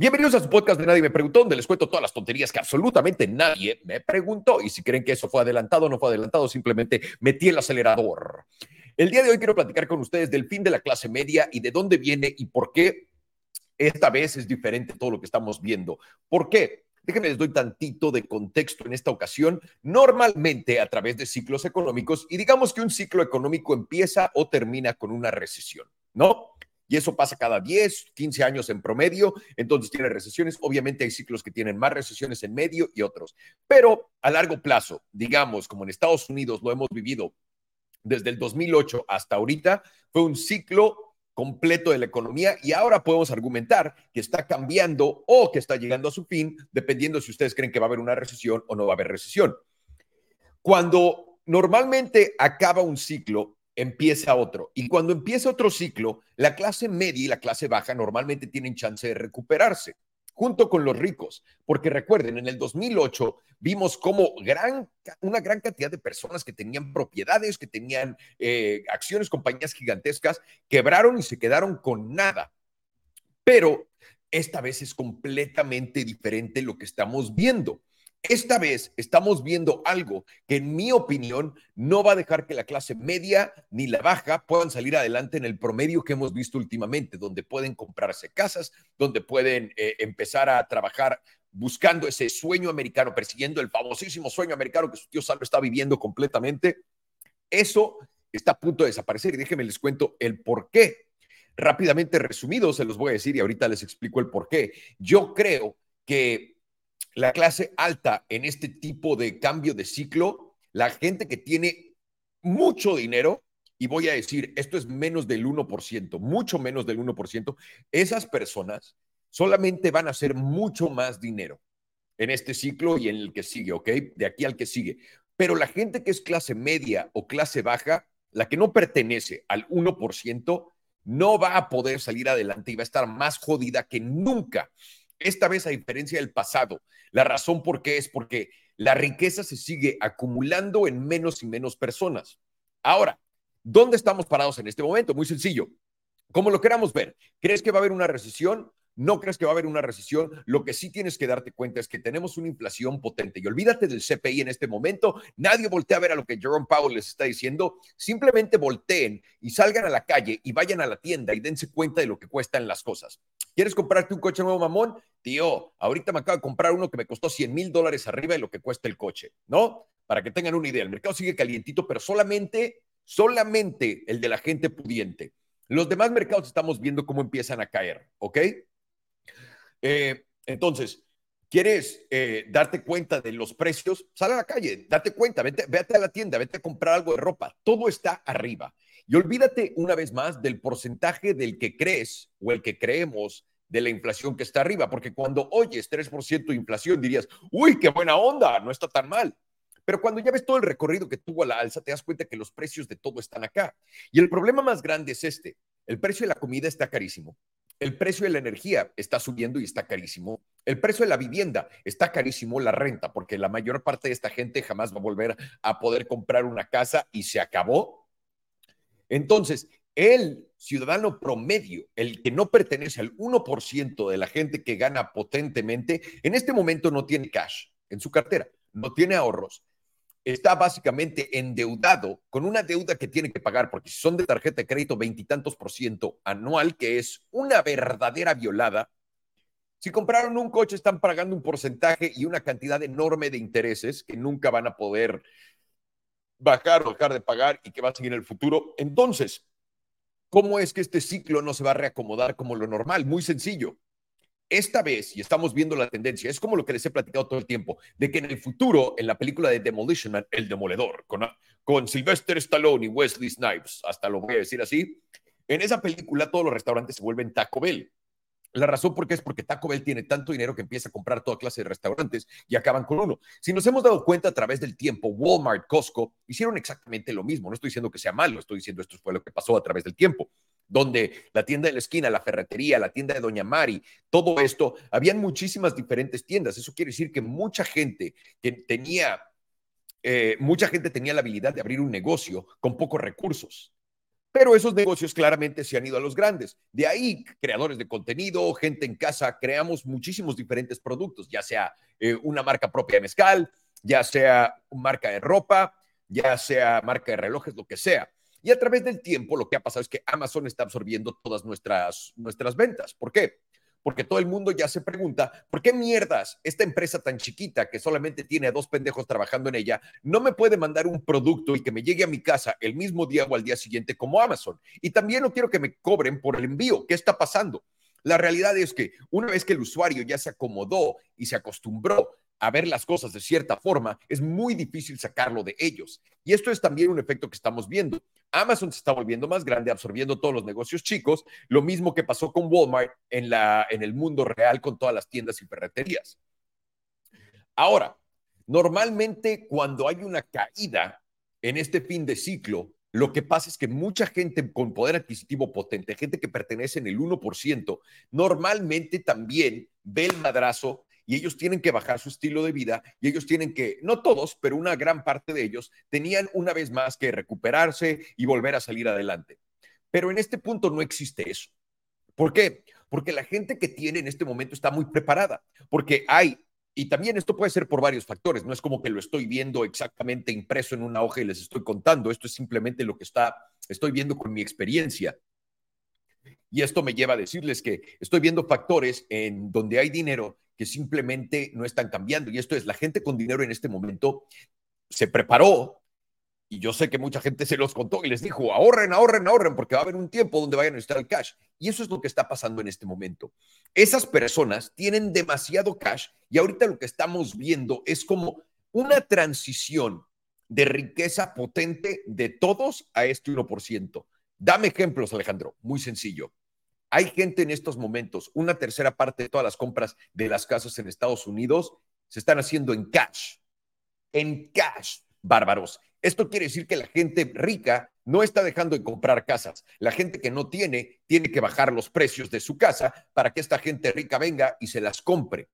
Bienvenidos a su podcast de Nadie me preguntó, donde les cuento todas las tonterías que absolutamente nadie me preguntó. Y si creen que eso fue adelantado o no fue adelantado, simplemente metí el acelerador. El día de hoy quiero platicar con ustedes del fin de la clase media y de dónde viene y por qué esta vez es diferente todo lo que estamos viendo. ¿Por qué? Déjenme les doy tantito de contexto en esta ocasión. Normalmente a través de ciclos económicos, y digamos que un ciclo económico empieza o termina con una recesión, ¿no? Y eso pasa cada 10, 15 años en promedio, entonces tiene recesiones. Obviamente hay ciclos que tienen más recesiones en medio y otros, pero a largo plazo, digamos, como en Estados Unidos lo hemos vivido desde el 2008 hasta ahorita, fue un ciclo completo de la economía y ahora podemos argumentar que está cambiando o que está llegando a su fin, dependiendo si ustedes creen que va a haber una recesión o no va a haber recesión. Cuando normalmente acaba un ciclo, empieza otro. Y cuando empieza otro ciclo, la clase media y la clase baja normalmente tienen chance de recuperarse, junto con los ricos. Porque recuerden, en el 2008 vimos como gran, una gran cantidad de personas que tenían propiedades, que tenían eh, acciones, compañías gigantescas, quebraron y se quedaron con nada. Pero esta vez es completamente diferente lo que estamos viendo. Esta vez estamos viendo algo que en mi opinión no va a dejar que la clase media ni la baja puedan salir adelante en el promedio que hemos visto últimamente, donde pueden comprarse casas, donde pueden eh, empezar a trabajar buscando ese sueño americano, persiguiendo el famosísimo sueño americano que su tío Salvo está viviendo completamente. Eso está a punto de desaparecer y déjenme les cuento el por qué. Rápidamente resumido, se los voy a decir y ahorita les explico el por qué. Yo creo que la clase alta en este tipo de cambio de ciclo, la gente que tiene mucho dinero, y voy a decir, esto es menos del 1%, mucho menos del 1%, esas personas solamente van a hacer mucho más dinero en este ciclo y en el que sigue, ¿ok? De aquí al que sigue. Pero la gente que es clase media o clase baja, la que no pertenece al 1%, no va a poder salir adelante y va a estar más jodida que nunca. Esta vez, a diferencia del pasado, la razón por qué es porque la riqueza se sigue acumulando en menos y menos personas. Ahora, ¿dónde estamos parados en este momento? Muy sencillo. Como lo queramos ver, ¿crees que va a haber una recesión? No crees que va a haber una recesión, lo que sí tienes que darte cuenta es que tenemos una inflación potente. Y olvídate del CPI en este momento, nadie voltea a ver a lo que Jerome Powell les está diciendo, simplemente volteen y salgan a la calle y vayan a la tienda y dense cuenta de lo que cuestan las cosas. ¿Quieres comprarte un coche nuevo, mamón? Tío, ahorita me acabo de comprar uno que me costó 100 mil dólares arriba de lo que cuesta el coche, ¿no? Para que tengan una idea, el mercado sigue calientito, pero solamente, solamente el de la gente pudiente. Los demás mercados estamos viendo cómo empiezan a caer, ¿ok? Eh, entonces, ¿quieres eh, darte cuenta de los precios? Sal a la calle, date cuenta, vete, a la tienda, vete a comprar algo de ropa. Todo está arriba. Y olvídate una vez más del porcentaje del que crees o el que creemos de la inflación que está arriba, porque cuando oyes 3% de inflación dirías, uy, qué buena onda, no está tan mal. Pero cuando ya ves todo el recorrido que tuvo a la alza, te das cuenta que los precios de todo están acá. Y el problema más grande es este, el precio de la comida está carísimo, el precio de la energía está subiendo y está carísimo. El precio de la vivienda está carísimo, la renta, porque la mayor parte de esta gente jamás va a volver a poder comprar una casa y se acabó. Entonces, el ciudadano promedio, el que no pertenece al 1% de la gente que gana potentemente, en este momento no tiene cash en su cartera, no tiene ahorros, está básicamente endeudado con una deuda que tiene que pagar, porque si son de tarjeta de crédito, veintitantos por ciento anual, que es una verdadera violada. Si compraron un coche, están pagando un porcentaje y una cantidad enorme de intereses que nunca van a poder bajar o dejar de pagar y que va a seguir en el futuro. Entonces, ¿cómo es que este ciclo no se va a reacomodar como lo normal? Muy sencillo esta vez, y estamos viendo la tendencia, es como lo que les he platicado todo el tiempo, de que en el futuro, en la película de Demolition Man, El Demoledor, con, con Sylvester Stallone y Wesley Snipes, hasta lo voy a decir así, en esa película todos los restaurantes se vuelven Taco Bell. La razón por qué es porque Taco Bell tiene tanto dinero que empieza a comprar toda clase de restaurantes y acaban con uno. Si nos hemos dado cuenta a través del tiempo, Walmart, Costco hicieron exactamente lo mismo. No estoy diciendo que sea malo, estoy diciendo esto fue lo que pasó a través del tiempo donde la tienda de la esquina, la ferretería, la tienda de Doña Mari, todo esto, habían muchísimas diferentes tiendas. Eso quiere decir que mucha gente que tenía, eh, mucha gente tenía la habilidad de abrir un negocio con pocos recursos. Pero esos negocios claramente se han ido a los grandes. De ahí, creadores de contenido, gente en casa, creamos muchísimos diferentes productos, ya sea eh, una marca propia de mezcal, ya sea marca de ropa, ya sea marca de relojes, lo que sea. Y a través del tiempo lo que ha pasado es que Amazon está absorbiendo todas nuestras, nuestras ventas. ¿Por qué? Porque todo el mundo ya se pregunta, ¿por qué mierdas esta empresa tan chiquita que solamente tiene a dos pendejos trabajando en ella no me puede mandar un producto y que me llegue a mi casa el mismo día o al día siguiente como Amazon? Y también no quiero que me cobren por el envío. ¿Qué está pasando? La realidad es que una vez que el usuario ya se acomodó y se acostumbró a ver las cosas de cierta forma, es muy difícil sacarlo de ellos. Y esto es también un efecto que estamos viendo. Amazon se está volviendo más grande, absorbiendo todos los negocios chicos, lo mismo que pasó con Walmart en, la, en el mundo real con todas las tiendas y ferreterías. Ahora, normalmente cuando hay una caída en este fin de ciclo, lo que pasa es que mucha gente con poder adquisitivo potente, gente que pertenece en el 1%, normalmente también ve el madrazo y ellos tienen que bajar su estilo de vida y ellos tienen que, no todos, pero una gran parte de ellos tenían una vez más que recuperarse y volver a salir adelante. Pero en este punto no existe eso. ¿Por qué? Porque la gente que tiene en este momento está muy preparada, porque hay y también esto puede ser por varios factores, no es como que lo estoy viendo exactamente impreso en una hoja y les estoy contando, esto es simplemente lo que está, estoy viendo con mi experiencia. Y esto me lleva a decirles que estoy viendo factores en donde hay dinero que simplemente no están cambiando. Y esto es, la gente con dinero en este momento se preparó, y yo sé que mucha gente se los contó y les dijo, ahorren, ahorren, ahorren, porque va a haber un tiempo donde vayan a necesitar el cash. Y eso es lo que está pasando en este momento. Esas personas tienen demasiado cash y ahorita lo que estamos viendo es como una transición de riqueza potente de todos a este 1%. Dame ejemplos, Alejandro, muy sencillo. Hay gente en estos momentos, una tercera parte de todas las compras de las casas en Estados Unidos se están haciendo en cash. En cash, bárbaros. Esto quiere decir que la gente rica no está dejando de comprar casas. La gente que no tiene tiene que bajar los precios de su casa para que esta gente rica venga y se las compre.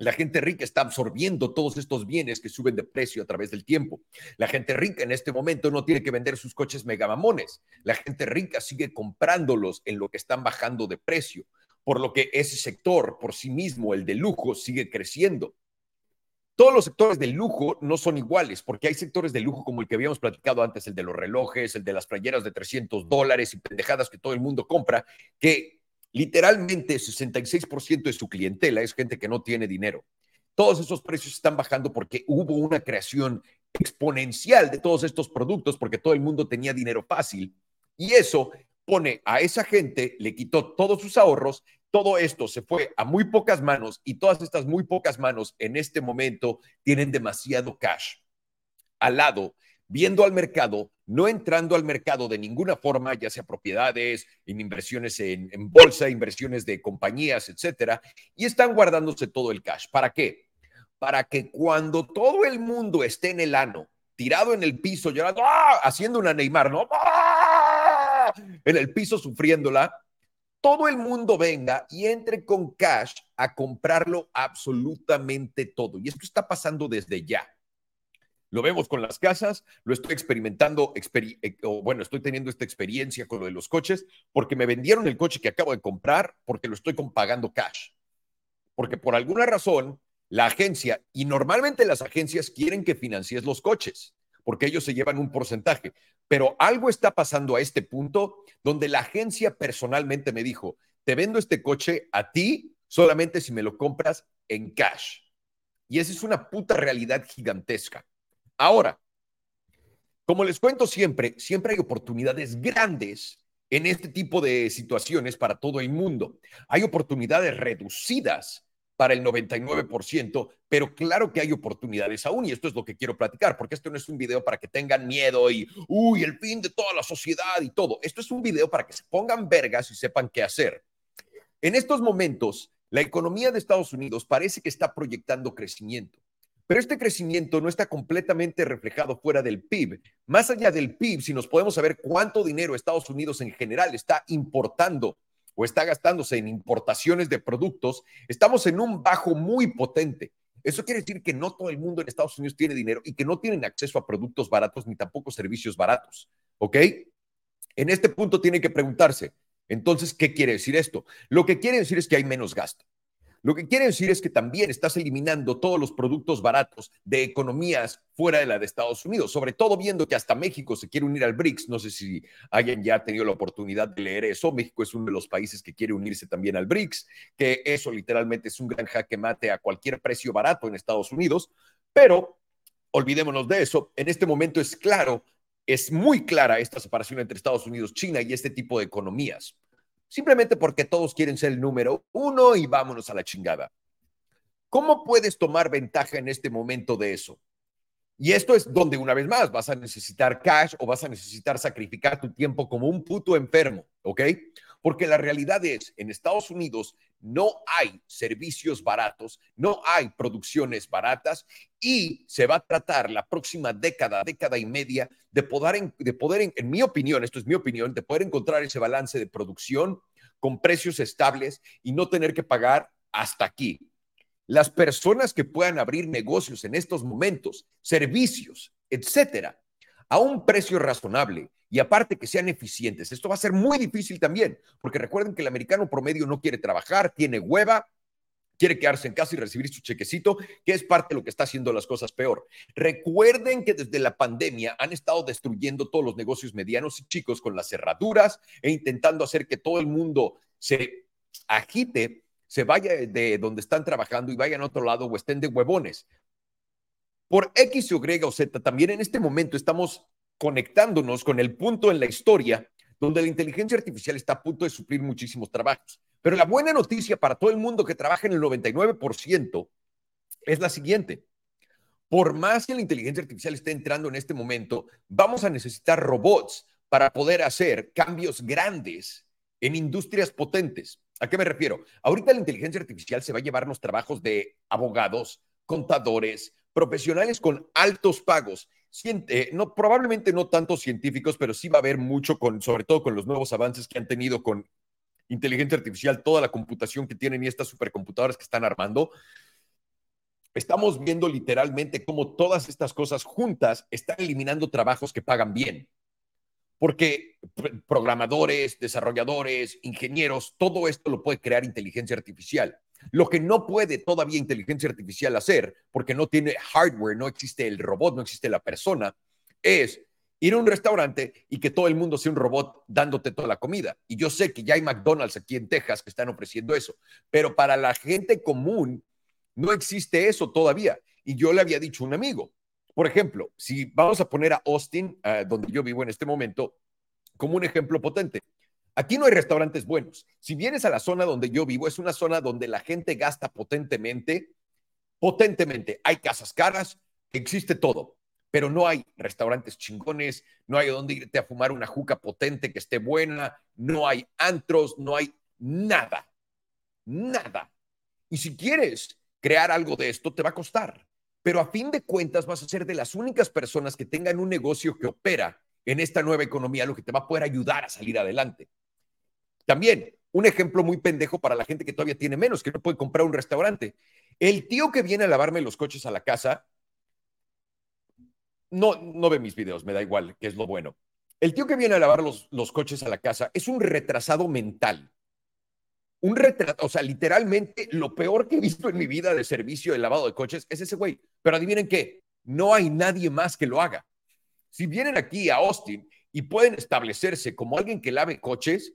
La gente rica está absorbiendo todos estos bienes que suben de precio a través del tiempo. La gente rica en este momento no tiene que vender sus coches megamamones. La gente rica sigue comprándolos en lo que están bajando de precio, por lo que ese sector por sí mismo, el de lujo, sigue creciendo. Todos los sectores de lujo no son iguales, porque hay sectores de lujo como el que habíamos platicado antes, el de los relojes, el de las playeras de 300 dólares y pendejadas que todo el mundo compra, que Literalmente, 66% de su clientela es gente que no tiene dinero. Todos esos precios están bajando porque hubo una creación exponencial de todos estos productos porque todo el mundo tenía dinero fácil. Y eso pone a esa gente, le quitó todos sus ahorros, todo esto se fue a muy pocas manos y todas estas muy pocas manos en este momento tienen demasiado cash. Al lado viendo al mercado, no entrando al mercado de ninguna forma, ya sea propiedades, en inversiones en, bolsa, inversiones de compañías, etcétera, y están guardándose todo el cash. ¿Para qué? Para que cuando todo el mundo esté en el ano, tirado en el piso, llorando, ¡ah! haciendo una Neymar, ¿no? ¡Ah! En el piso sufriéndola, todo el mundo venga y entre con cash a comprarlo absolutamente todo. Y esto está pasando desde ya. Lo vemos con las casas, lo estoy experimentando, eh, o bueno, estoy teniendo esta experiencia con lo de los coches, porque me vendieron el coche que acabo de comprar porque lo estoy pagando cash. Porque por alguna razón, la agencia, y normalmente las agencias quieren que financies los coches, porque ellos se llevan un porcentaje. Pero algo está pasando a este punto donde la agencia personalmente me dijo, te vendo este coche a ti solamente si me lo compras en cash. Y esa es una puta realidad gigantesca. Ahora, como les cuento siempre, siempre hay oportunidades grandes en este tipo de situaciones para todo el mundo. Hay oportunidades reducidas para el 99%, pero claro que hay oportunidades aún y esto es lo que quiero platicar, porque esto no es un video para que tengan miedo y, uy, el fin de toda la sociedad y todo. Esto es un video para que se pongan vergas y sepan qué hacer. En estos momentos, la economía de Estados Unidos parece que está proyectando crecimiento. Pero este crecimiento no está completamente reflejado fuera del PIB. Más allá del PIB, si nos podemos saber cuánto dinero Estados Unidos en general está importando o está gastándose en importaciones de productos, estamos en un bajo muy potente. Eso quiere decir que no todo el mundo en Estados Unidos tiene dinero y que no tienen acceso a productos baratos ni tampoco servicios baratos. ¿Ok? En este punto tiene que preguntarse, entonces, ¿qué quiere decir esto? Lo que quiere decir es que hay menos gasto. Lo que quiere decir es que también estás eliminando todos los productos baratos de economías fuera de la de Estados Unidos, sobre todo viendo que hasta México se quiere unir al BRICS. No sé si alguien ya ha tenido la oportunidad de leer eso. México es uno de los países que quiere unirse también al BRICS, que eso literalmente es un gran jaque mate a cualquier precio barato en Estados Unidos. Pero olvidémonos de eso. En este momento es claro, es muy clara esta separación entre Estados Unidos, China y este tipo de economías simplemente porque todos quieren ser el número uno y vámonos a la chingada. ¿Cómo puedes tomar ventaja en este momento de eso? Y esto es donde una vez más vas a necesitar cash o vas a necesitar sacrificar tu tiempo como un puto enfermo, ¿ok? Porque la realidad es, en Estados Unidos no hay servicios baratos, no hay producciones baratas y se va a tratar la próxima década, década y media, de poder, de poder en, mi opinión, esto es mi opinión, de poder encontrar ese balance de producción con precios estables y no tener que pagar hasta aquí. Las personas que puedan abrir negocios en estos momentos, servicios, etcétera, a un precio razonable y aparte que sean eficientes. Esto va a ser muy difícil también, porque recuerden que el americano promedio no quiere trabajar, tiene hueva, quiere quedarse en casa y recibir su chequecito, que es parte de lo que está haciendo las cosas peor. Recuerden que desde la pandemia han estado destruyendo todos los negocios medianos y chicos con las cerraduras e intentando hacer que todo el mundo se agite, se vaya de donde están trabajando y vayan a otro lado o estén de huevones. Por X, Y o Z, también en este momento estamos conectándonos con el punto en la historia donde la inteligencia artificial está a punto de suplir muchísimos trabajos. Pero la buena noticia para todo el mundo que trabaja en el 99% es la siguiente. Por más que la inteligencia artificial esté entrando en este momento, vamos a necesitar robots para poder hacer cambios grandes en industrias potentes. ¿A qué me refiero? Ahorita la inteligencia artificial se va a llevar los trabajos de abogados, contadores, profesionales con altos pagos no, probablemente no tantos científicos, pero sí va a haber mucho, con, sobre todo con los nuevos avances que han tenido con inteligencia artificial, toda la computación que tienen y estas supercomputadoras que están armando. Estamos viendo literalmente cómo todas estas cosas juntas están eliminando trabajos que pagan bien. Porque programadores, desarrolladores, ingenieros, todo esto lo puede crear inteligencia artificial. Lo que no puede todavía inteligencia artificial hacer, porque no tiene hardware, no existe el robot, no existe la persona, es ir a un restaurante y que todo el mundo sea un robot dándote toda la comida. Y yo sé que ya hay McDonald's aquí en Texas que están ofreciendo eso, pero para la gente común no existe eso todavía. Y yo le había dicho a un amigo, por ejemplo, si vamos a poner a Austin, uh, donde yo vivo en este momento, como un ejemplo potente. Aquí no hay restaurantes buenos. Si vienes a la zona donde yo vivo, es una zona donde la gente gasta potentemente, potentemente. Hay casas caras, existe todo, pero no hay restaurantes chingones, no hay donde irte a fumar una juca potente que esté buena, no hay antros, no hay nada, nada. Y si quieres crear algo de esto, te va a costar. Pero a fin de cuentas vas a ser de las únicas personas que tengan un negocio que opera en esta nueva economía, lo que te va a poder ayudar a salir adelante. También, un ejemplo muy pendejo para la gente que todavía tiene menos, que no puede comprar un restaurante. El tío que viene a lavarme los coches a la casa, no, no ve mis videos, me da igual, que es lo bueno. El tío que viene a lavar los, los coches a la casa es un retrasado mental. Un retrasado, o sea, literalmente lo peor que he visto en mi vida de servicio de lavado de coches es ese güey. Pero adivinen qué, no hay nadie más que lo haga. Si vienen aquí a Austin y pueden establecerse como alguien que lave coches,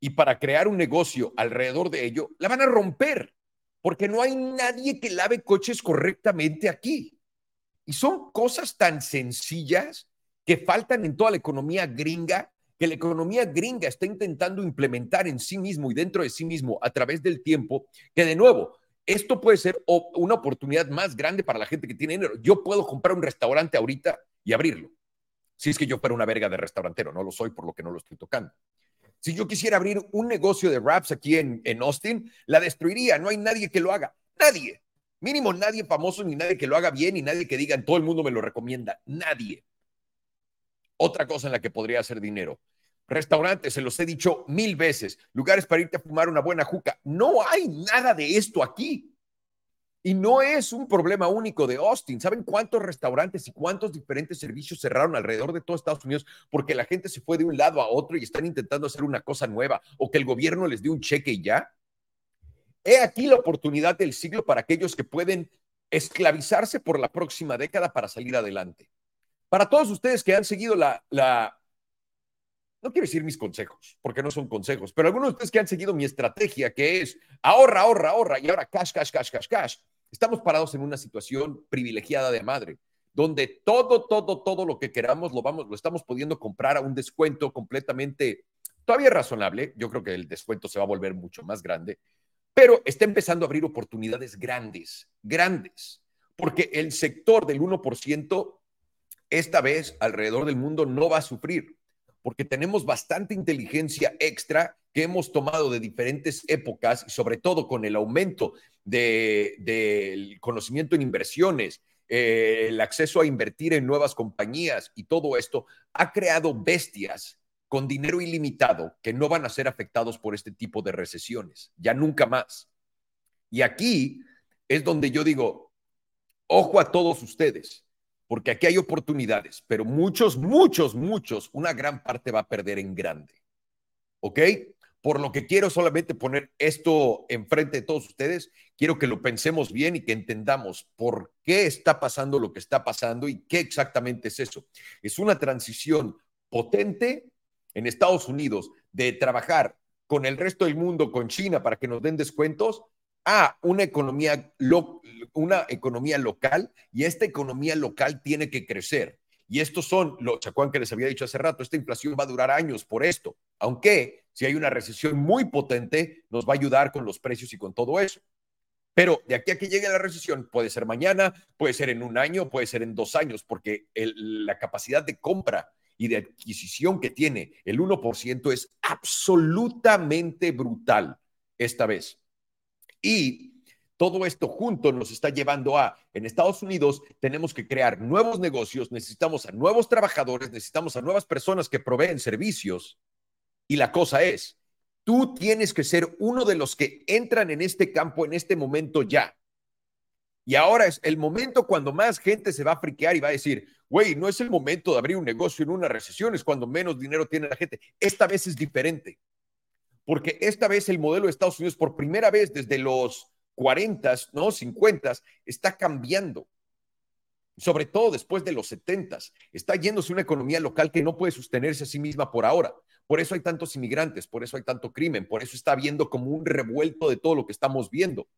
y para crear un negocio alrededor de ello, la van a romper, porque no hay nadie que lave coches correctamente aquí. Y son cosas tan sencillas que faltan en toda la economía gringa, que la economía gringa está intentando implementar en sí mismo y dentro de sí mismo a través del tiempo, que de nuevo, esto puede ser una oportunidad más grande para la gente que tiene dinero. Yo puedo comprar un restaurante ahorita y abrirlo. Si es que yo fuera una verga de restaurantero, no lo soy por lo que no lo estoy tocando. Si yo quisiera abrir un negocio de raps aquí en, en Austin, la destruiría. No hay nadie que lo haga. Nadie. Mínimo nadie famoso, ni nadie que lo haga bien, ni nadie que diga, todo el mundo me lo recomienda. Nadie. Otra cosa en la que podría hacer dinero. Restaurantes, se los he dicho mil veces. Lugares para irte a fumar una buena juca. No hay nada de esto aquí. Y no es un problema único de Austin. ¿Saben cuántos restaurantes y cuántos diferentes servicios cerraron alrededor de todo Estados Unidos porque la gente se fue de un lado a otro y están intentando hacer una cosa nueva o que el gobierno les dio un cheque y ya? He aquí la oportunidad del siglo para aquellos que pueden esclavizarse por la próxima década para salir adelante. Para todos ustedes que han seguido la, la no quiero decir mis consejos, porque no son consejos, pero algunos de ustedes que han seguido mi estrategia, que es ahorra, ahorra, ahorra, y ahora cash, cash, cash, cash, cash, estamos parados en una situación privilegiada de madre, donde todo, todo, todo lo que queramos lo, vamos, lo estamos pudiendo comprar a un descuento completamente, todavía razonable, yo creo que el descuento se va a volver mucho más grande, pero está empezando a abrir oportunidades grandes, grandes, porque el sector del 1% esta vez alrededor del mundo no va a sufrir porque tenemos bastante inteligencia extra que hemos tomado de diferentes épocas sobre todo con el aumento del conocimiento en inversiones, eh, el acceso a invertir en nuevas compañías y todo esto, ha creado bestias con dinero ilimitado que no van a ser afectados por este tipo de recesiones, ya nunca más. Y aquí es donde yo digo, ojo a todos ustedes, porque aquí hay oportunidades, pero muchos, muchos, muchos, una gran parte va a perder en grande. ¿Ok? Por lo que quiero solamente poner esto enfrente de todos ustedes, quiero que lo pensemos bien y que entendamos por qué está pasando lo que está pasando y qué exactamente es eso. Es una transición potente en Estados Unidos de trabajar con el resto del mundo, con China, para que nos den descuentos, a una economía, una economía local y esta economía local tiene que crecer. Y estos son, lo Chacuán que les había dicho hace rato, esta inflación va a durar años por esto, aunque si hay una recesión muy potente, nos va a ayudar con los precios y con todo eso. Pero de aquí a que llegue la recesión, puede ser mañana, puede ser en un año, puede ser en dos años, porque la capacidad de compra y de adquisición que tiene el 1% es absolutamente brutal esta vez. Y todo esto junto nos está llevando a, en Estados Unidos tenemos que crear nuevos negocios, necesitamos a nuevos trabajadores, necesitamos a nuevas personas que proveen servicios. Y la cosa es, tú tienes que ser uno de los que entran en este campo en este momento ya. Y ahora es el momento cuando más gente se va a friquear y va a decir, güey, no es el momento de abrir un negocio en una recesión, es cuando menos dinero tiene la gente. Esta vez es diferente porque esta vez el modelo de Estados Unidos, por primera vez desde los 40, no 50, está cambiando. Sobre todo después de los 70, está yéndose una economía local que no puede sostenerse a sí misma por ahora. Por eso hay tantos inmigrantes, por eso hay tanto crimen, por eso está habiendo como un revuelto de todo lo que estamos viendo.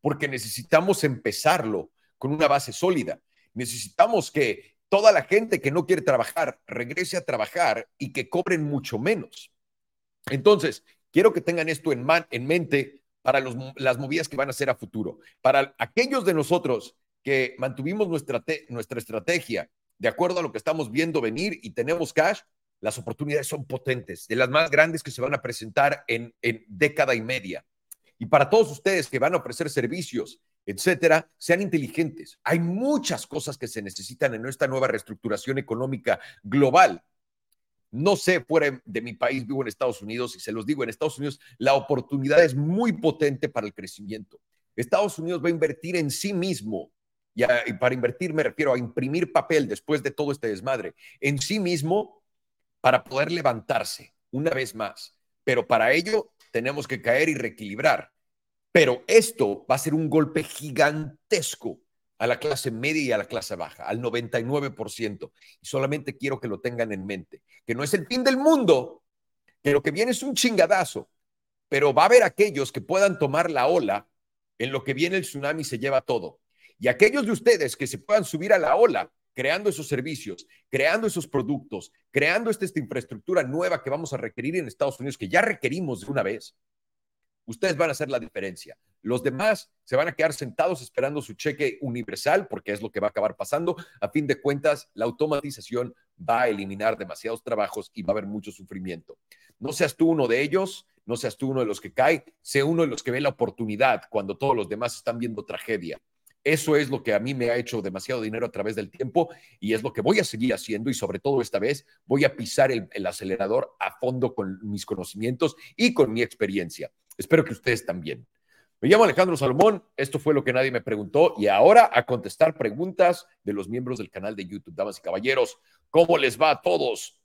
Porque necesitamos empezarlo con una base sólida. Necesitamos que toda la gente que no quiere trabajar regrese a trabajar y que cobren mucho menos. Entonces, quiero que tengan esto en, en mente para las movidas que van a ser a futuro. Para aquellos de nosotros que mantuvimos nuestra, nuestra estrategia de acuerdo a lo que estamos viendo venir y tenemos cash, las oportunidades son potentes, de las más grandes que se van a presentar en, en década y media. Y para todos ustedes que van a ofrecer servicios, etcétera, sean inteligentes. Hay muchas cosas que se necesitan en esta nueva reestructuración económica global no sé, fuera de mi país, vivo en Estados Unidos y se los digo, en Estados Unidos la oportunidad es muy potente para el crecimiento. Estados Unidos va a invertir en sí mismo y, para invertir me refiero a imprimir papel después de todo este desmadre, en sí mismo para poder levantarse una vez más. Pero para ello tenemos que caer y reequilibrar. Pero esto va a ser un golpe gigantesco a la clase media y a la clase baja, al 99%. Y solamente quiero que lo tengan en mente, que no es el fin del mundo, que lo que viene es un chingadazo, pero va a haber aquellos que puedan tomar la ola, en lo que viene el tsunami se lleva todo. Y aquellos de ustedes que se puedan subir a la ola, creando esos servicios, creando esos productos, creando esta, esta infraestructura nueva que vamos a requerir en Estados Unidos, que ya requerimos de una vez, ustedes van a hacer la diferencia. Los demás se van a quedar sentados esperando su cheque universal, porque es lo que va a acabar pasando. A fin de cuentas, la automatización va a eliminar demasiados trabajos y va a haber mucho sufrimiento. No seas tú uno de ellos, no seas tú uno de los que cae, sé uno de los que ve la oportunidad cuando todos los demás están viendo tragedia. Eso es lo que a mí me ha hecho demasiado dinero a través del tiempo y es lo que voy a seguir haciendo y sobre todo esta vez voy a pisar el, el acelerador a fondo con mis conocimientos y con mi experiencia. Espero que ustedes también. Me llamo Alejandro Salomón, esto fue lo que nadie me preguntó y ahora a contestar preguntas de los miembros del canal de YouTube. Damas y caballeros, ¿cómo les va a todos?